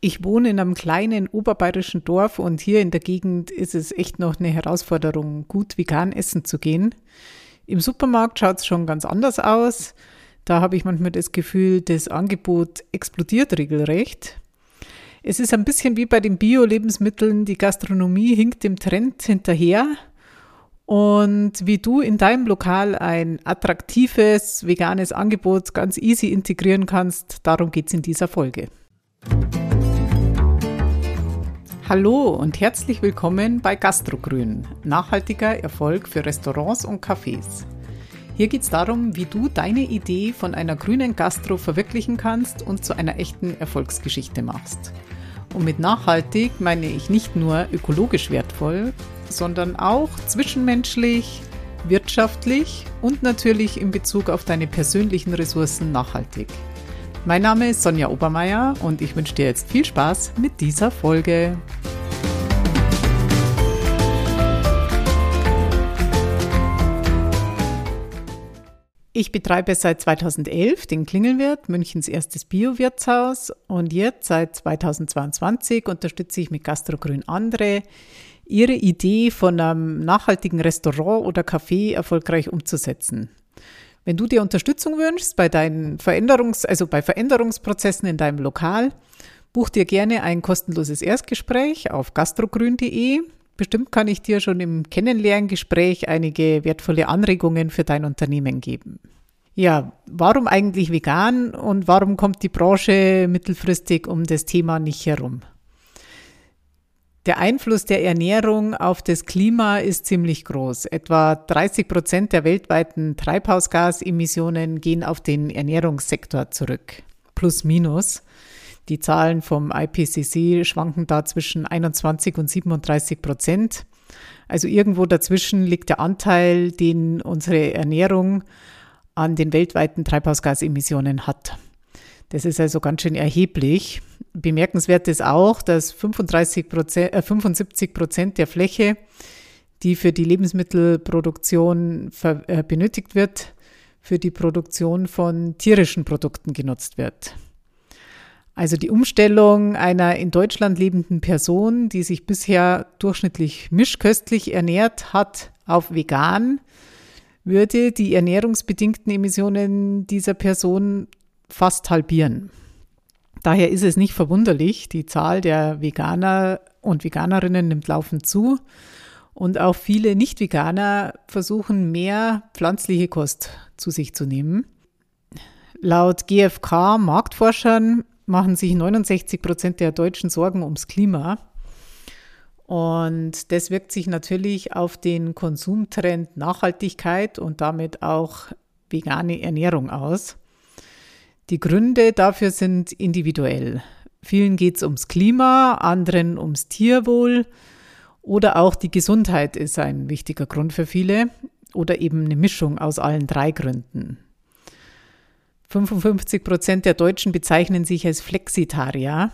Ich wohne in einem kleinen oberbayerischen Dorf und hier in der Gegend ist es echt noch eine Herausforderung, gut vegan essen zu gehen. Im Supermarkt schaut es schon ganz anders aus. Da habe ich manchmal das Gefühl, das Angebot explodiert regelrecht. Es ist ein bisschen wie bei den Bio-Lebensmitteln, die Gastronomie hinkt dem Trend hinterher. Und wie du in deinem Lokal ein attraktives veganes Angebot ganz easy integrieren kannst, darum geht es in dieser Folge. Hallo und herzlich willkommen bei Gastrogrün, nachhaltiger Erfolg für Restaurants und Cafés. Hier geht es darum, wie du deine Idee von einer grünen Gastro verwirklichen kannst und zu einer echten Erfolgsgeschichte machst. Und mit nachhaltig meine ich nicht nur ökologisch wertvoll, sondern auch zwischenmenschlich, wirtschaftlich und natürlich in Bezug auf deine persönlichen Ressourcen nachhaltig. Mein Name ist Sonja Obermeier und ich wünsche dir jetzt viel Spaß mit dieser Folge. Ich betreibe seit 2011 den Klingelwirt, Münchens erstes Bio-Wirtshaus und jetzt seit 2022 unterstütze ich mit Gastrogrün andere, ihre Idee von einem nachhaltigen Restaurant oder Café erfolgreich umzusetzen. Wenn du dir Unterstützung wünschst bei deinen Veränderungs-, also bei Veränderungsprozessen in deinem Lokal, buch dir gerne ein kostenloses Erstgespräch auf gastrogrün.de. Bestimmt kann ich dir schon im Kennenlerngespräch einige wertvolle Anregungen für dein Unternehmen geben. Ja, warum eigentlich vegan und warum kommt die Branche mittelfristig um das Thema nicht herum? Der Einfluss der Ernährung auf das Klima ist ziemlich groß. Etwa 30 Prozent der weltweiten Treibhausgasemissionen gehen auf den Ernährungssektor zurück. Plus minus. Die Zahlen vom IPCC schwanken da zwischen 21 und 37 Prozent. Also irgendwo dazwischen liegt der Anteil, den unsere Ernährung an den weltweiten Treibhausgasemissionen hat. Das ist also ganz schön erheblich. Bemerkenswert ist auch, dass 35 Prozent, äh, 75 Prozent der Fläche, die für die Lebensmittelproduktion äh, benötigt wird, für die Produktion von tierischen Produkten genutzt wird. Also die Umstellung einer in Deutschland lebenden Person, die sich bisher durchschnittlich mischköstlich ernährt hat, auf vegan, würde die ernährungsbedingten Emissionen dieser Person fast halbieren. Daher ist es nicht verwunderlich, die Zahl der Veganer und Veganerinnen nimmt laufend zu. Und auch viele Nicht-Veganer versuchen mehr pflanzliche Kost zu sich zu nehmen. Laut GfK Marktforschern machen sich 69 Prozent der Deutschen Sorgen ums Klima. Und das wirkt sich natürlich auf den Konsumtrend Nachhaltigkeit und damit auch vegane Ernährung aus. Die Gründe dafür sind individuell. Vielen geht es ums Klima, anderen ums Tierwohl oder auch die Gesundheit ist ein wichtiger Grund für viele oder eben eine Mischung aus allen drei Gründen. 55 Prozent der Deutschen bezeichnen sich als Flexitarier,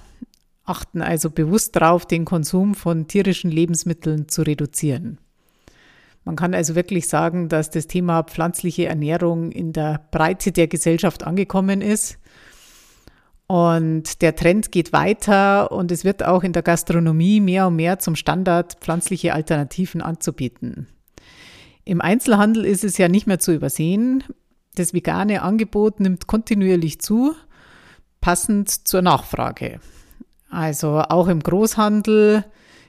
achten also bewusst darauf, den Konsum von tierischen Lebensmitteln zu reduzieren. Man kann also wirklich sagen, dass das Thema pflanzliche Ernährung in der Breite der Gesellschaft angekommen ist. Und der Trend geht weiter und es wird auch in der Gastronomie mehr und mehr zum Standard, pflanzliche Alternativen anzubieten. Im Einzelhandel ist es ja nicht mehr zu übersehen. Das vegane Angebot nimmt kontinuierlich zu, passend zur Nachfrage. Also auch im Großhandel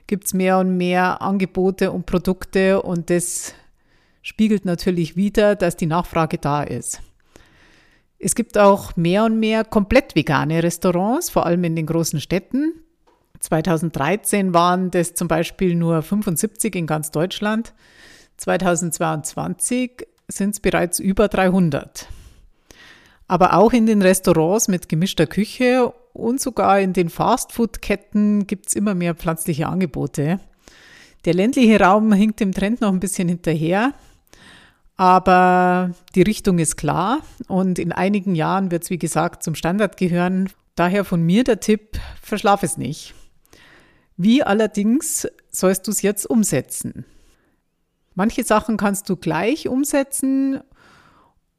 gibt es mehr und mehr Angebote und Produkte und das spiegelt natürlich wieder, dass die Nachfrage da ist. Es gibt auch mehr und mehr komplett vegane Restaurants, vor allem in den großen Städten. 2013 waren das zum Beispiel nur 75 in ganz Deutschland. 2022 sind es bereits über 300. Aber auch in den Restaurants mit gemischter Küche und sogar in den Fastfood-Ketten gibt es immer mehr pflanzliche Angebote. Der ländliche Raum hinkt dem Trend noch ein bisschen hinterher, aber die Richtung ist klar und in einigen Jahren wird es, wie gesagt, zum Standard gehören. Daher von mir der Tipp, verschlaf es nicht. Wie allerdings sollst du es jetzt umsetzen? Manche Sachen kannst du gleich umsetzen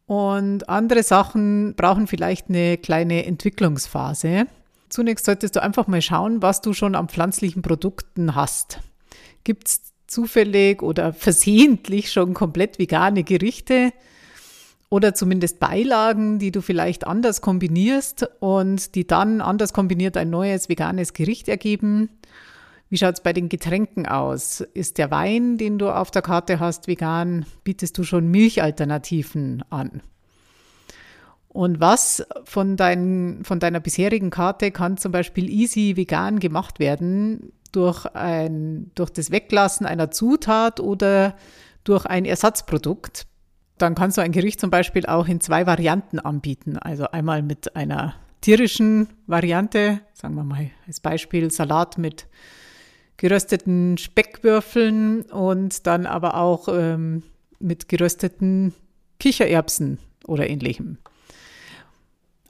und andere Sachen brauchen vielleicht eine kleine Entwicklungsphase. zunächst solltest du einfach mal schauen, was du schon an pflanzlichen Produkten hast. Gibt es zufällig oder versehentlich schon komplett vegane Gerichte oder zumindest Beilagen, die du vielleicht anders kombinierst und die dann anders kombiniert ein neues veganes Gericht ergeben? Wie schaut es bei den Getränken aus? Ist der Wein, den du auf der Karte hast, vegan? Bietest du schon Milchalternativen an? Und was von, dein, von deiner bisherigen Karte kann zum Beispiel easy vegan gemacht werden durch, ein, durch das Weglassen einer Zutat oder durch ein Ersatzprodukt? Dann kannst du ein Gericht zum Beispiel auch in zwei Varianten anbieten. Also einmal mit einer tierischen Variante, sagen wir mal als Beispiel Salat mit gerösteten Speckwürfeln und dann aber auch ähm, mit gerösteten Kichererbsen oder ähnlichem.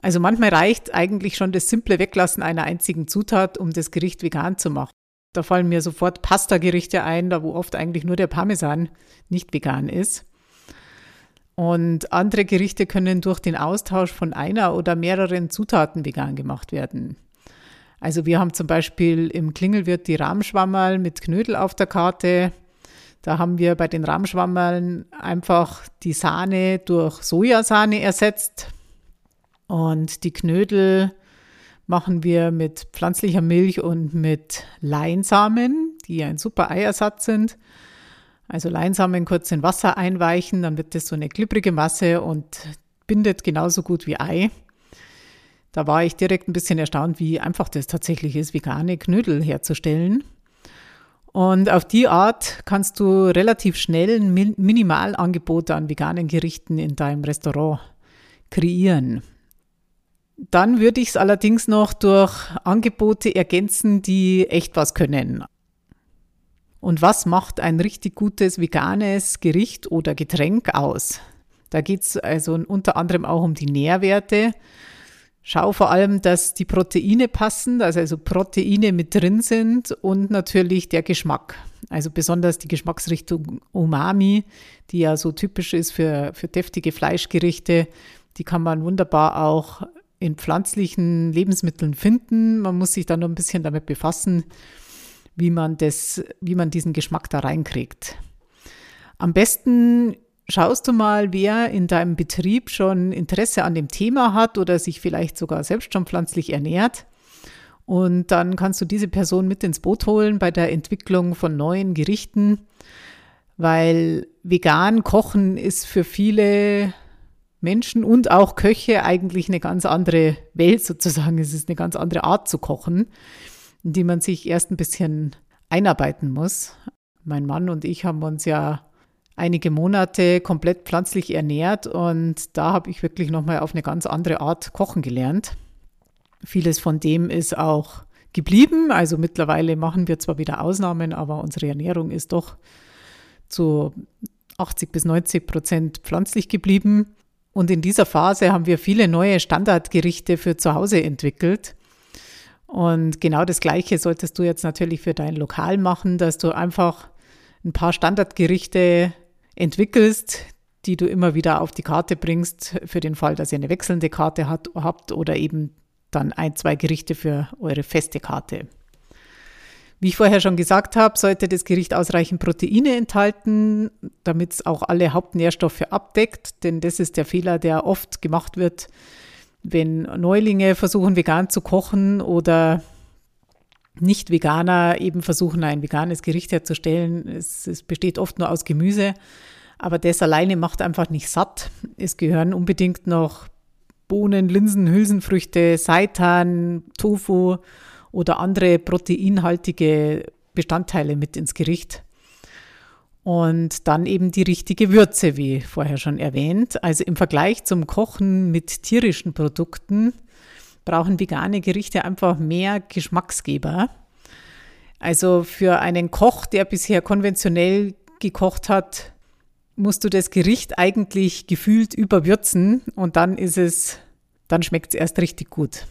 Also manchmal reicht eigentlich schon das simple Weglassen einer einzigen Zutat, um das Gericht vegan zu machen. Da fallen mir sofort Pasta-Gerichte ein, da wo oft eigentlich nur der Parmesan nicht vegan ist. Und andere Gerichte können durch den Austausch von einer oder mehreren Zutaten vegan gemacht werden. Also wir haben zum Beispiel im Klingelwirt die Rahmschwammerl mit Knödel auf der Karte. Da haben wir bei den Rahmschwammerln einfach die Sahne durch Sojasahne ersetzt. Und die Knödel machen wir mit pflanzlicher Milch und mit Leinsamen, die ein super Eiersatz sind. Also Leinsamen kurz in Wasser einweichen, dann wird das so eine glibbrige Masse und bindet genauso gut wie Ei. Da war ich direkt ein bisschen erstaunt, wie einfach das tatsächlich ist, vegane Knödel herzustellen. Und auf die Art kannst du relativ schnell ein Minimalangebot an veganen Gerichten in deinem Restaurant kreieren. Dann würde ich es allerdings noch durch Angebote ergänzen, die echt was können. Und was macht ein richtig gutes veganes Gericht oder Getränk aus? Da geht es also unter anderem auch um die Nährwerte. Schau vor allem, dass die Proteine passen, dass also Proteine mit drin sind und natürlich der Geschmack. Also besonders die Geschmacksrichtung Umami, die ja so typisch ist für, für deftige Fleischgerichte, die kann man wunderbar auch in pflanzlichen Lebensmitteln finden. Man muss sich da nur ein bisschen damit befassen, wie man das, wie man diesen Geschmack da reinkriegt. Am besten schaust du mal, wer in deinem Betrieb schon Interesse an dem Thema hat oder sich vielleicht sogar selbst schon pflanzlich ernährt. Und dann kannst du diese Person mit ins Boot holen bei der Entwicklung von neuen Gerichten, weil vegan kochen ist für viele Menschen und auch Köche eigentlich eine ganz andere Welt sozusagen. Es ist eine ganz andere Art zu kochen, in die man sich erst ein bisschen einarbeiten muss. Mein Mann und ich haben uns ja einige Monate komplett pflanzlich ernährt und da habe ich wirklich nochmal auf eine ganz andere Art kochen gelernt. Vieles von dem ist auch geblieben. Also mittlerweile machen wir zwar wieder Ausnahmen, aber unsere Ernährung ist doch zu 80 bis 90 Prozent pflanzlich geblieben. Und in dieser Phase haben wir viele neue Standardgerichte für zu Hause entwickelt. Und genau das Gleiche solltest du jetzt natürlich für dein Lokal machen, dass du einfach ein paar Standardgerichte entwickelst, die du immer wieder auf die Karte bringst, für den Fall, dass ihr eine wechselnde Karte hat, habt oder eben dann ein, zwei Gerichte für eure feste Karte. Wie ich vorher schon gesagt habe, sollte das Gericht ausreichend Proteine enthalten, damit es auch alle Hauptnährstoffe abdeckt, denn das ist der Fehler, der oft gemacht wird, wenn Neulinge versuchen, vegan zu kochen oder Nicht-Veganer eben versuchen, ein veganes Gericht herzustellen. Es, es besteht oft nur aus Gemüse, aber das alleine macht einfach nicht satt. Es gehören unbedingt noch Bohnen, Linsen, Hülsenfrüchte, Seitan, Tofu oder andere proteinhaltige Bestandteile mit ins Gericht. Und dann eben die richtige Würze, wie vorher schon erwähnt. Also im Vergleich zum Kochen mit tierischen Produkten brauchen vegane Gerichte einfach mehr Geschmacksgeber. Also für einen Koch, der bisher konventionell gekocht hat, musst du das Gericht eigentlich gefühlt überwürzen und dann ist es, dann schmeckt es erst richtig gut.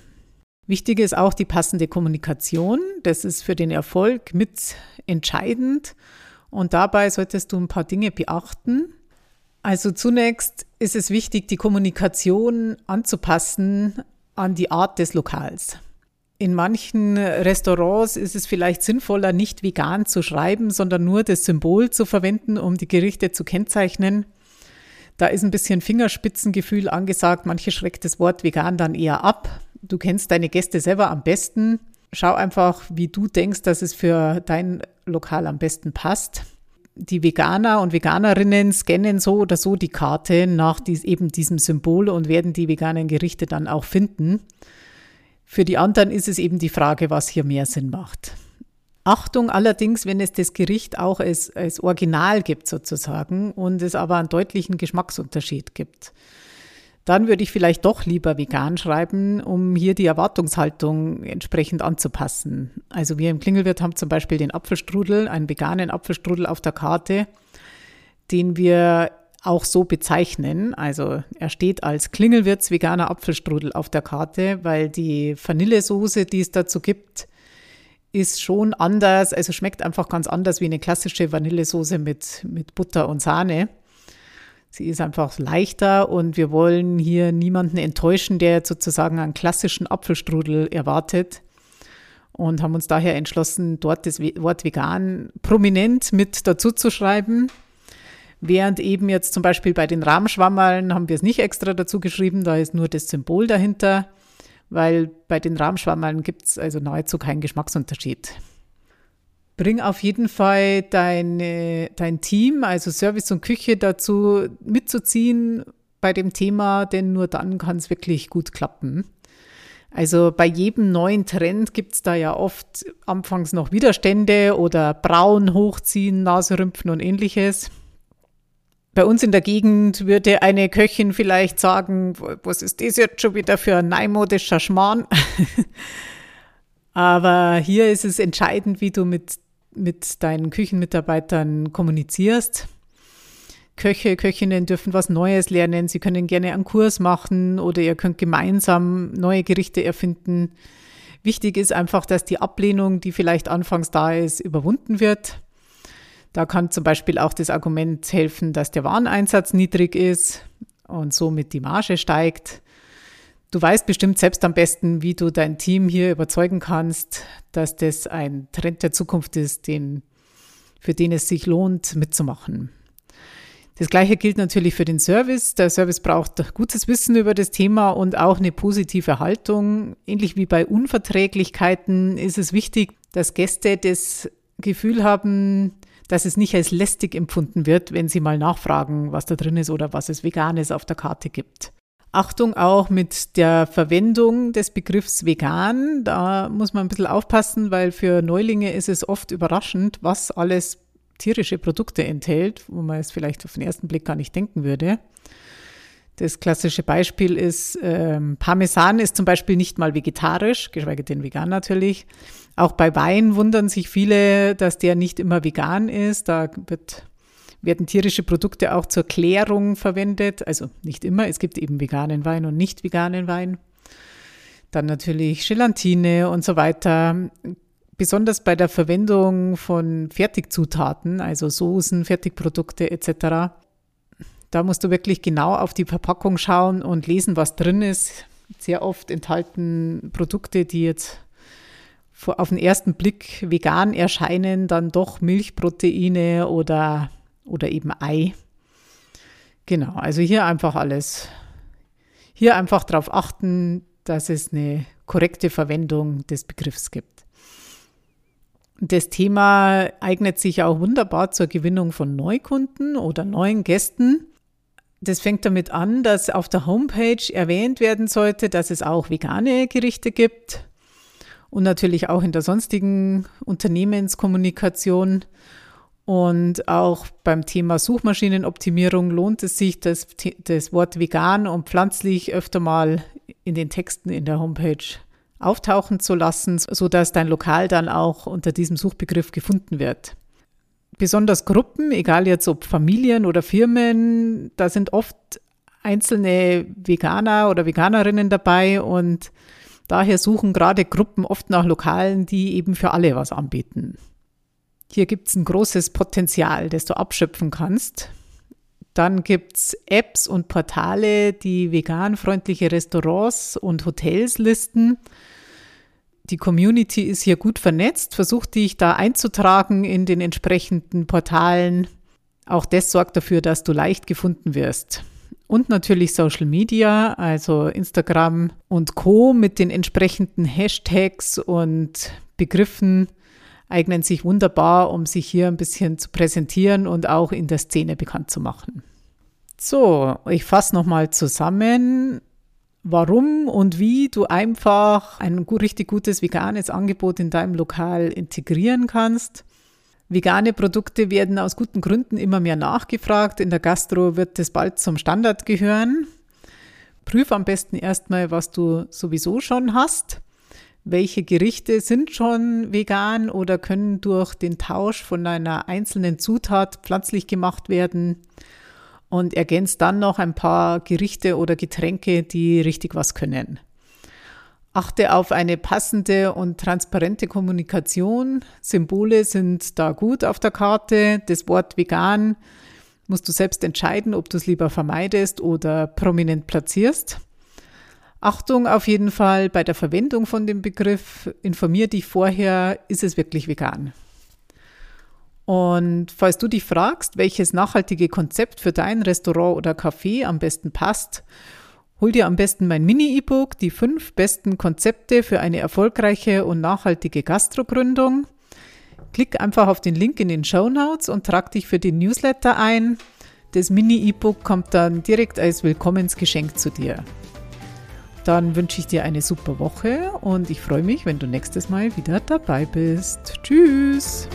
Wichtig ist auch die passende Kommunikation. Das ist für den Erfolg mit entscheidend. Und dabei solltest du ein paar Dinge beachten. Also zunächst ist es wichtig, die Kommunikation anzupassen an die Art des Lokals. In manchen Restaurants ist es vielleicht sinnvoller, nicht vegan zu schreiben, sondern nur das Symbol zu verwenden, um die Gerichte zu kennzeichnen. Da ist ein bisschen Fingerspitzengefühl angesagt. Manche schreckt das Wort vegan dann eher ab. Du kennst deine Gäste selber am besten. Schau einfach, wie du denkst, dass es für dein Lokal am besten passt. Die Veganer und Veganerinnen scannen so oder so die Karte nach dies, eben diesem Symbol und werden die veganen Gerichte dann auch finden. Für die anderen ist es eben die Frage, was hier mehr Sinn macht. Achtung allerdings, wenn es das Gericht auch als, als Original gibt sozusagen und es aber einen deutlichen Geschmacksunterschied gibt. Dann würde ich vielleicht doch lieber vegan schreiben, um hier die Erwartungshaltung entsprechend anzupassen. Also wir im Klingelwirt haben zum Beispiel den Apfelstrudel, einen veganen Apfelstrudel auf der Karte, den wir auch so bezeichnen. Also er steht als Klingelwirts veganer Apfelstrudel auf der Karte, weil die Vanillesoße, die es dazu gibt, ist schon anders, also schmeckt einfach ganz anders wie eine klassische Vanillesoße mit, mit Butter und Sahne. Sie ist einfach leichter und wir wollen hier niemanden enttäuschen, der sozusagen einen klassischen Apfelstrudel erwartet und haben uns daher entschlossen, dort das Wort vegan prominent mit dazu zu schreiben. Während eben jetzt zum Beispiel bei den Rahmschwammerln haben wir es nicht extra dazu geschrieben, da ist nur das Symbol dahinter weil bei den Rahmschwammerln gibt es also nahezu keinen Geschmacksunterschied. Bring auf jeden Fall deine, dein Team, also Service und Küche, dazu mitzuziehen bei dem Thema, denn nur dann kann es wirklich gut klappen. Also bei jedem neuen Trend gibt es da ja oft anfangs noch Widerstände oder Brauen hochziehen, Naserümpfen und ähnliches. Bei uns in der Gegend würde eine Köchin vielleicht sagen, was ist das jetzt schon wieder für ein neumodischer Schmarrn? Aber hier ist es entscheidend, wie du mit, mit deinen Küchenmitarbeitern kommunizierst. Köche, Köchinnen dürfen was Neues lernen. Sie können gerne einen Kurs machen oder ihr könnt gemeinsam neue Gerichte erfinden. Wichtig ist einfach, dass die Ablehnung, die vielleicht anfangs da ist, überwunden wird. Da kann zum Beispiel auch das Argument helfen, dass der Wareneinsatz niedrig ist und somit die Marge steigt. Du weißt bestimmt selbst am besten, wie du dein Team hier überzeugen kannst, dass das ein Trend der Zukunft ist, den, für den es sich lohnt, mitzumachen. Das Gleiche gilt natürlich für den Service. Der Service braucht gutes Wissen über das Thema und auch eine positive Haltung. Ähnlich wie bei Unverträglichkeiten ist es wichtig, dass Gäste das Gefühl haben, dass es nicht als lästig empfunden wird, wenn Sie mal nachfragen, was da drin ist oder was es Veganes auf der Karte gibt. Achtung auch mit der Verwendung des Begriffs vegan. Da muss man ein bisschen aufpassen, weil für Neulinge ist es oft überraschend, was alles tierische Produkte enthält, wo man es vielleicht auf den ersten Blick gar nicht denken würde. Das klassische Beispiel ist, ähm, Parmesan ist zum Beispiel nicht mal vegetarisch, geschweige denn vegan natürlich. Auch bei Wein wundern sich viele, dass der nicht immer vegan ist. Da wird, werden tierische Produkte auch zur Klärung verwendet. Also nicht immer, es gibt eben veganen Wein und nicht veganen Wein. Dann natürlich Gelatine und so weiter. Besonders bei der Verwendung von Fertigzutaten, also Soßen, Fertigprodukte etc., da musst du wirklich genau auf die Verpackung schauen und lesen, was drin ist. Sehr oft enthalten Produkte, die jetzt auf den ersten Blick vegan erscheinen, dann doch Milchproteine oder, oder eben Ei. Genau, also hier einfach alles. Hier einfach darauf achten, dass es eine korrekte Verwendung des Begriffs gibt. Das Thema eignet sich auch wunderbar zur Gewinnung von Neukunden oder neuen Gästen. Das fängt damit an, dass auf der Homepage erwähnt werden sollte, dass es auch vegane Gerichte gibt und natürlich auch in der sonstigen Unternehmenskommunikation. Und auch beim Thema Suchmaschinenoptimierung lohnt es sich, das, das Wort vegan und pflanzlich öfter mal in den Texten in der Homepage auftauchen zu lassen, sodass dein Lokal dann auch unter diesem Suchbegriff gefunden wird besonders Gruppen, egal jetzt ob Familien oder Firmen, da sind oft einzelne Veganer oder Veganerinnen dabei und daher suchen gerade Gruppen oft nach Lokalen, die eben für alle was anbieten. Hier gibt es ein großes Potenzial, das du abschöpfen kannst. Dann gibt es Apps und Portale, die veganfreundliche Restaurants und Hotels listen. Die Community ist hier gut vernetzt. Versuch dich da einzutragen in den entsprechenden Portalen. Auch das sorgt dafür, dass du leicht gefunden wirst. Und natürlich Social Media, also Instagram und Co. mit den entsprechenden Hashtags und Begriffen eignen sich wunderbar, um sich hier ein bisschen zu präsentieren und auch in der Szene bekannt zu machen. So, ich fasse nochmal zusammen, warum und wie du einfach ein richtig gutes veganes Angebot in deinem Lokal integrieren kannst. Vegane Produkte werden aus guten Gründen immer mehr nachgefragt. In der Gastro wird es bald zum Standard gehören. Prüf am besten erstmal, was du sowieso schon hast. Welche Gerichte sind schon vegan oder können durch den Tausch von einer einzelnen Zutat pflanzlich gemacht werden? Und ergänzt dann noch ein paar Gerichte oder Getränke, die richtig was können. Achte auf eine passende und transparente Kommunikation. Symbole sind da gut auf der Karte. Das Wort vegan musst du selbst entscheiden, ob du es lieber vermeidest oder prominent platzierst. Achtung auf jeden Fall bei der Verwendung von dem Begriff. Informier dich vorher, ist es wirklich vegan? Und falls du dich fragst, welches nachhaltige Konzept für dein Restaurant oder Café am besten passt, Hol dir am besten mein Mini-E-Book, die fünf besten Konzepte für eine erfolgreiche und nachhaltige Gastrogründung. Klick einfach auf den Link in den Show Notes und trag dich für den Newsletter ein. Das Mini-E-Book kommt dann direkt als Willkommensgeschenk zu dir. Dann wünsche ich dir eine super Woche und ich freue mich, wenn du nächstes Mal wieder dabei bist. Tschüss!